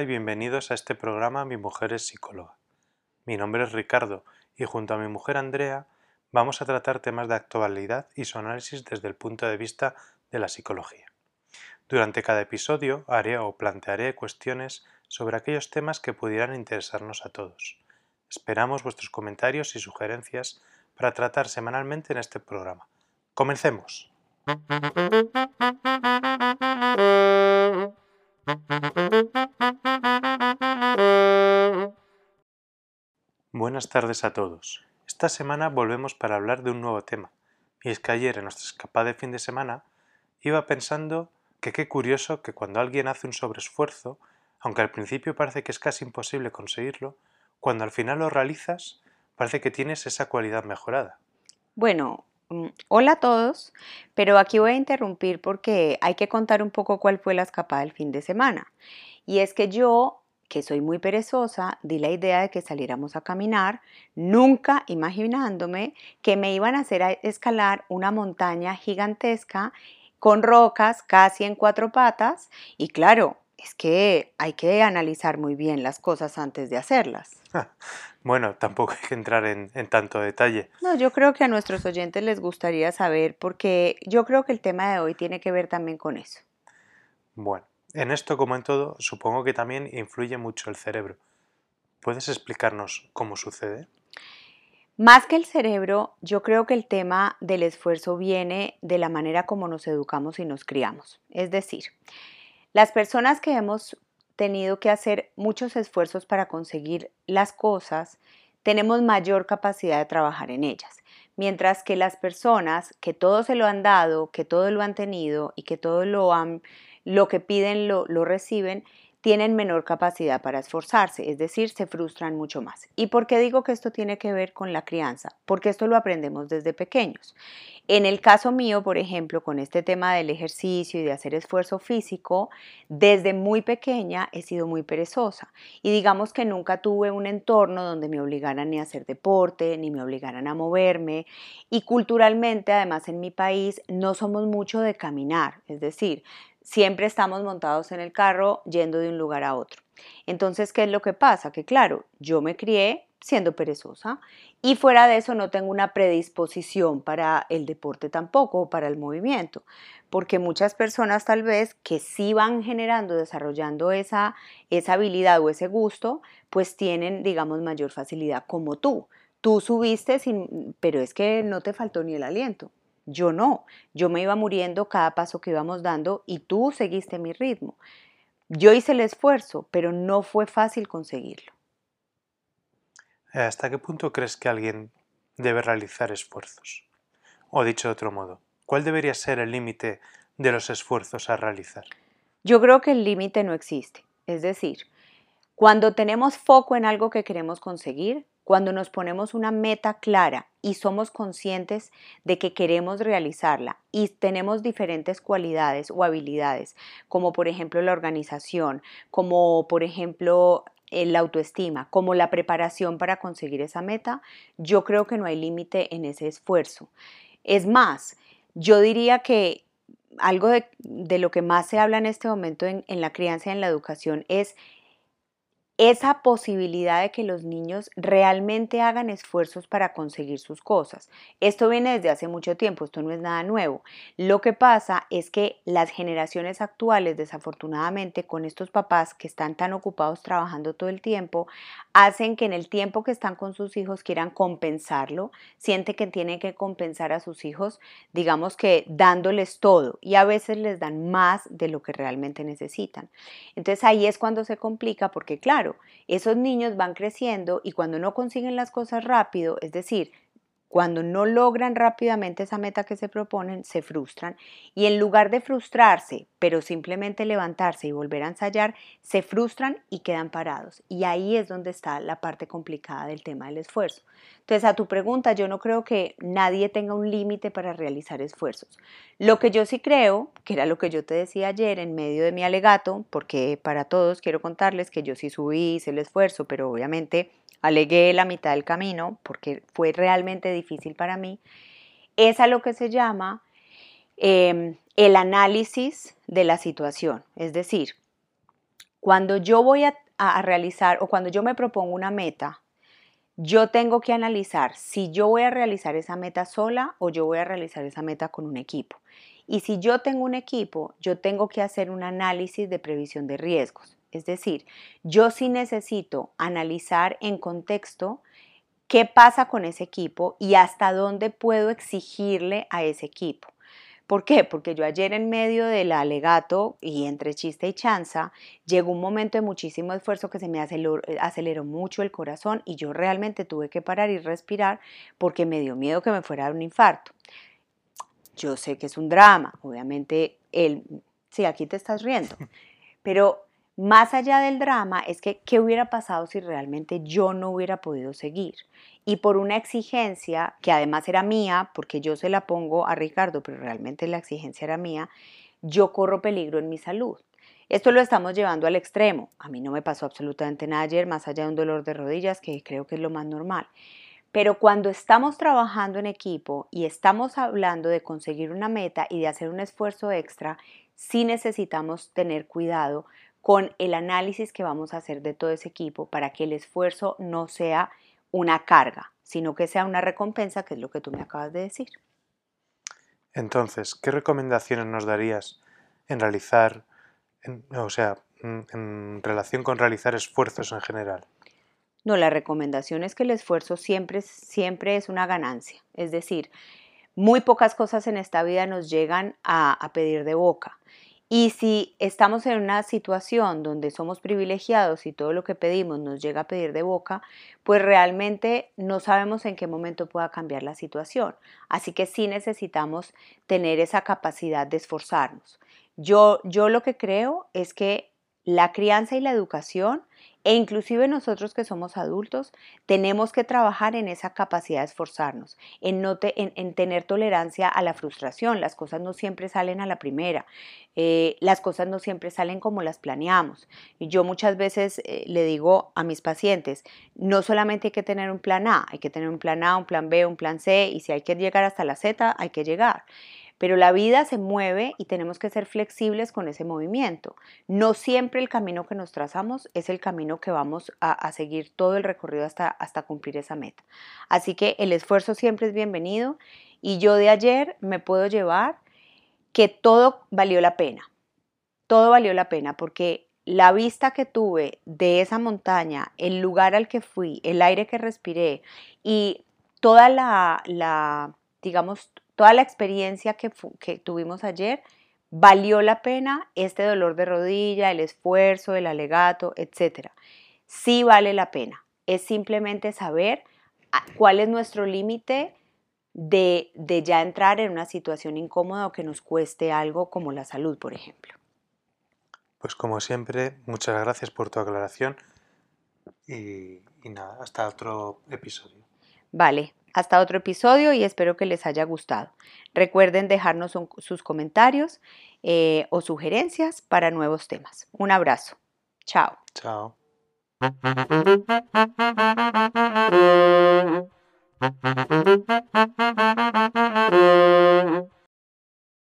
Y bienvenidos a este programa Mi mujer es psicóloga. Mi nombre es Ricardo y junto a mi mujer Andrea vamos a tratar temas de actualidad y su análisis desde el punto de vista de la psicología. Durante cada episodio haré o plantearé cuestiones sobre aquellos temas que pudieran interesarnos a todos. Esperamos vuestros comentarios y sugerencias para tratar semanalmente en este programa. Comencemos. Buenas tardes a todos. Esta semana volvemos para hablar de un nuevo tema. Y es que ayer en nuestra escapada de fin de semana iba pensando que qué curioso que cuando alguien hace un sobreesfuerzo, aunque al principio parece que es casi imposible conseguirlo, cuando al final lo realizas, parece que tienes esa cualidad mejorada. Bueno, hola a todos, pero aquí voy a interrumpir porque hay que contar un poco cuál fue la escapada del fin de semana. Y es que yo, que soy muy perezosa, di la idea de que saliéramos a caminar, nunca imaginándome que me iban a hacer escalar una montaña gigantesca con rocas casi en cuatro patas y claro, es que hay que analizar muy bien las cosas antes de hacerlas. Bueno, tampoco hay que entrar en, tanto detalle. No, yo creo que a nuestros oyentes les gustaría saber porque yo creo que el tema de hoy tiene que ver también con eso. Bueno, en esto como en todo, supongo que también influye mucho el cerebro. ¿Puedes explicarnos cómo sucede? Más que el cerebro, yo creo que el tema del esfuerzo viene de la manera como nos educamos y nos criamos. Es decir, las personas que hemos tenido que hacer muchos esfuerzos para conseguir las cosas, tenemos mayor capacidad de trabajar en ellas. Mientras que las personas que todo se lo han dado, que todo lo han tenido y que todo lo han, lo que piden lo, lo reciben, tienen menor capacidad para esforzarse, es decir, se frustran mucho más. ¿Y por qué digo que esto tiene que ver con la crianza? Porque esto lo aprendemos desde pequeños. En el caso mío, por ejemplo, con este tema del ejercicio y de hacer esfuerzo físico, desde muy pequeña he sido muy perezosa y digamos que nunca tuve un entorno donde me obligaran ni a hacer deporte, ni me obligaran a moverme y culturalmente, además en mi país, no somos mucho de caminar, es decir, siempre estamos montados en el carro yendo de un lugar a otro. Entonces, ¿qué es lo que pasa? Que claro, yo me crié siendo perezosa y fuera de eso no tengo una predisposición para el deporte tampoco o para el movimiento, porque muchas personas tal vez que sí van generando, desarrollando esa, esa habilidad o ese gusto, pues tienen, digamos, mayor facilidad como tú. Tú subiste, sin, pero es que no te faltó ni el aliento. Yo no, yo me iba muriendo cada paso que íbamos dando y tú seguiste mi ritmo. Yo hice el esfuerzo, pero no fue fácil conseguirlo. ¿Hasta qué punto crees que alguien debe realizar esfuerzos? O dicho de otro modo, ¿cuál debería ser el límite de los esfuerzos a realizar? Yo creo que el límite no existe. Es decir, cuando tenemos foco en algo que queremos conseguir, cuando nos ponemos una meta clara y somos conscientes de que queremos realizarla y tenemos diferentes cualidades o habilidades, como por ejemplo la organización, como por ejemplo la autoestima, como la preparación para conseguir esa meta, yo creo que no hay límite en ese esfuerzo. Es más, yo diría que algo de, lo que más se habla en este momento en, en la crianza y en la educación es esa posibilidad de que los niños realmente hagan esfuerzos para conseguir sus cosas. Esto viene desde hace mucho tiempo, esto no es nada nuevo. Lo que pasa es que las generaciones actuales, desafortunadamente, con estos papás que están tan ocupados trabajando todo el tiempo, hacen que en el tiempo que están con sus hijos quieran compensarlo, siente que tienen que compensar a sus hijos, digamos que dándoles todo y a veces les dan más de lo que realmente necesitan. Entonces ahí es cuando se complica porque claro, esos niños van creciendo y cuando no consiguen las cosas rápido, es decir, cuando no logran rápidamente esa meta que se proponen, se frustran y en lugar de frustrarse, pero simplemente levantarse y volver a ensayar, se frustran y quedan parados. Y ahí es donde está la parte complicada del tema del esfuerzo. Entonces, a tu pregunta, yo no creo que nadie tenga un límite para realizar esfuerzos. Lo que yo sí creo, que era lo que yo te decía ayer en medio de mi alegato, porque para todos quiero contarles que yo sí subí, hice el esfuerzo, pero obviamente alegué la mitad del camino porque fue realmente difícil para mí, es a lo que se llama em, el análisis de la situación. Es decir, cuando yo voy a, a realizar o cuando yo me propongo una meta, yo tengo que analizar si yo voy a realizar esa meta sola o yo voy a realizar esa meta con un equipo. Y si yo tengo un equipo, yo tengo que hacer un análisis de previsión de riesgos. Es decir, yo sí necesito analizar en contexto qué pasa con ese equipo y hasta dónde puedo exigirle a ese equipo. ¿Por qué? Porque yo ayer en medio del alegato y entre chiste y chanza, llegó un momento de muchísimo esfuerzo que se me aceleró, aceleró, mucho el corazón y yo realmente tuve que parar y respirar porque me dio miedo que me fuera a dar un infarto. Yo sé que es un drama, obviamente él, sí, aquí te estás riendo, pero más allá del drama es que qué hubiera pasado si realmente yo no hubiera podido seguir. Y por una exigencia que además era mía, porque yo se la pongo a Ricardo, pero realmente la exigencia era mía, yo corro peligro en mi salud. Esto lo estamos llevando al extremo. A mí no me pasó absolutamente nada ayer, más allá de un dolor de rodillas, que creo que es lo más normal. Pero cuando estamos trabajando en equipo y estamos hablando de conseguir una meta y de hacer un esfuerzo extra, sí necesitamos tener cuidado con el análisis que vamos a hacer de todo ese equipo para que el esfuerzo no sea una carga, sino que sea una recompensa, que es lo que tú me acabas de decir. Entonces, ¿qué recomendaciones nos darías en realizar, o sea, en relación con realizar esfuerzos en general? No, la recomendación es que el esfuerzo siempre, siempre es una ganancia. Es decir, muy pocas cosas en esta vida nos llegan a, a pedir de boca. Y si estamos en una situación donde somos privilegiados y todo lo que pedimos nos llega a pedir de boca, pues realmente no sabemos en qué momento pueda cambiar la situación. Así que sí necesitamos tener esa capacidad de esforzarnos. Yo, yo lo que creo es que la crianza y la educación e inclusive nosotros que somos adultos tenemos que trabajar en esa capacidad de esforzarnos, en, no en, tener tolerancia a la frustración. Las cosas no siempre salen a la primera, eh, las cosas no siempre salen como las planeamos. Y yo muchas veces eh, le digo a mis pacientes, no solamente hay que tener un plan A, hay que tener un plan A, un plan B, un plan C, y si hay que llegar hasta la Z, hay que llegar. Pero la vida se mueve y tenemos que ser flexibles con ese movimiento. No siempre el camino que nos trazamos es el camino que vamos a, seguir todo el recorrido hasta, hasta cumplir esa meta. Así que el esfuerzo siempre es bienvenido y yo de ayer me puedo llevar que todo valió la pena. Todo valió la pena porque la vista que tuve de esa montaña, el lugar al que fui, el aire que respiré y toda la, la digamos, toda la experiencia que, tuvimos ayer valió la pena este dolor de rodilla, el esfuerzo, el alegato, etc. Sí vale la pena. Es simplemente saber ah, cuál es nuestro límite de, de, ya entrar en una situación incómoda o que nos cueste algo como la salud, por ejemplo. Pues como siempre, muchas gracias por tu aclaración y, y nada, hasta otro episodio. Vale, hasta otro episodio y espero que les haya gustado. Recuerden dejarnos sus comentarios eh, o sugerencias para nuevos temas. Un abrazo. Chao. Chao.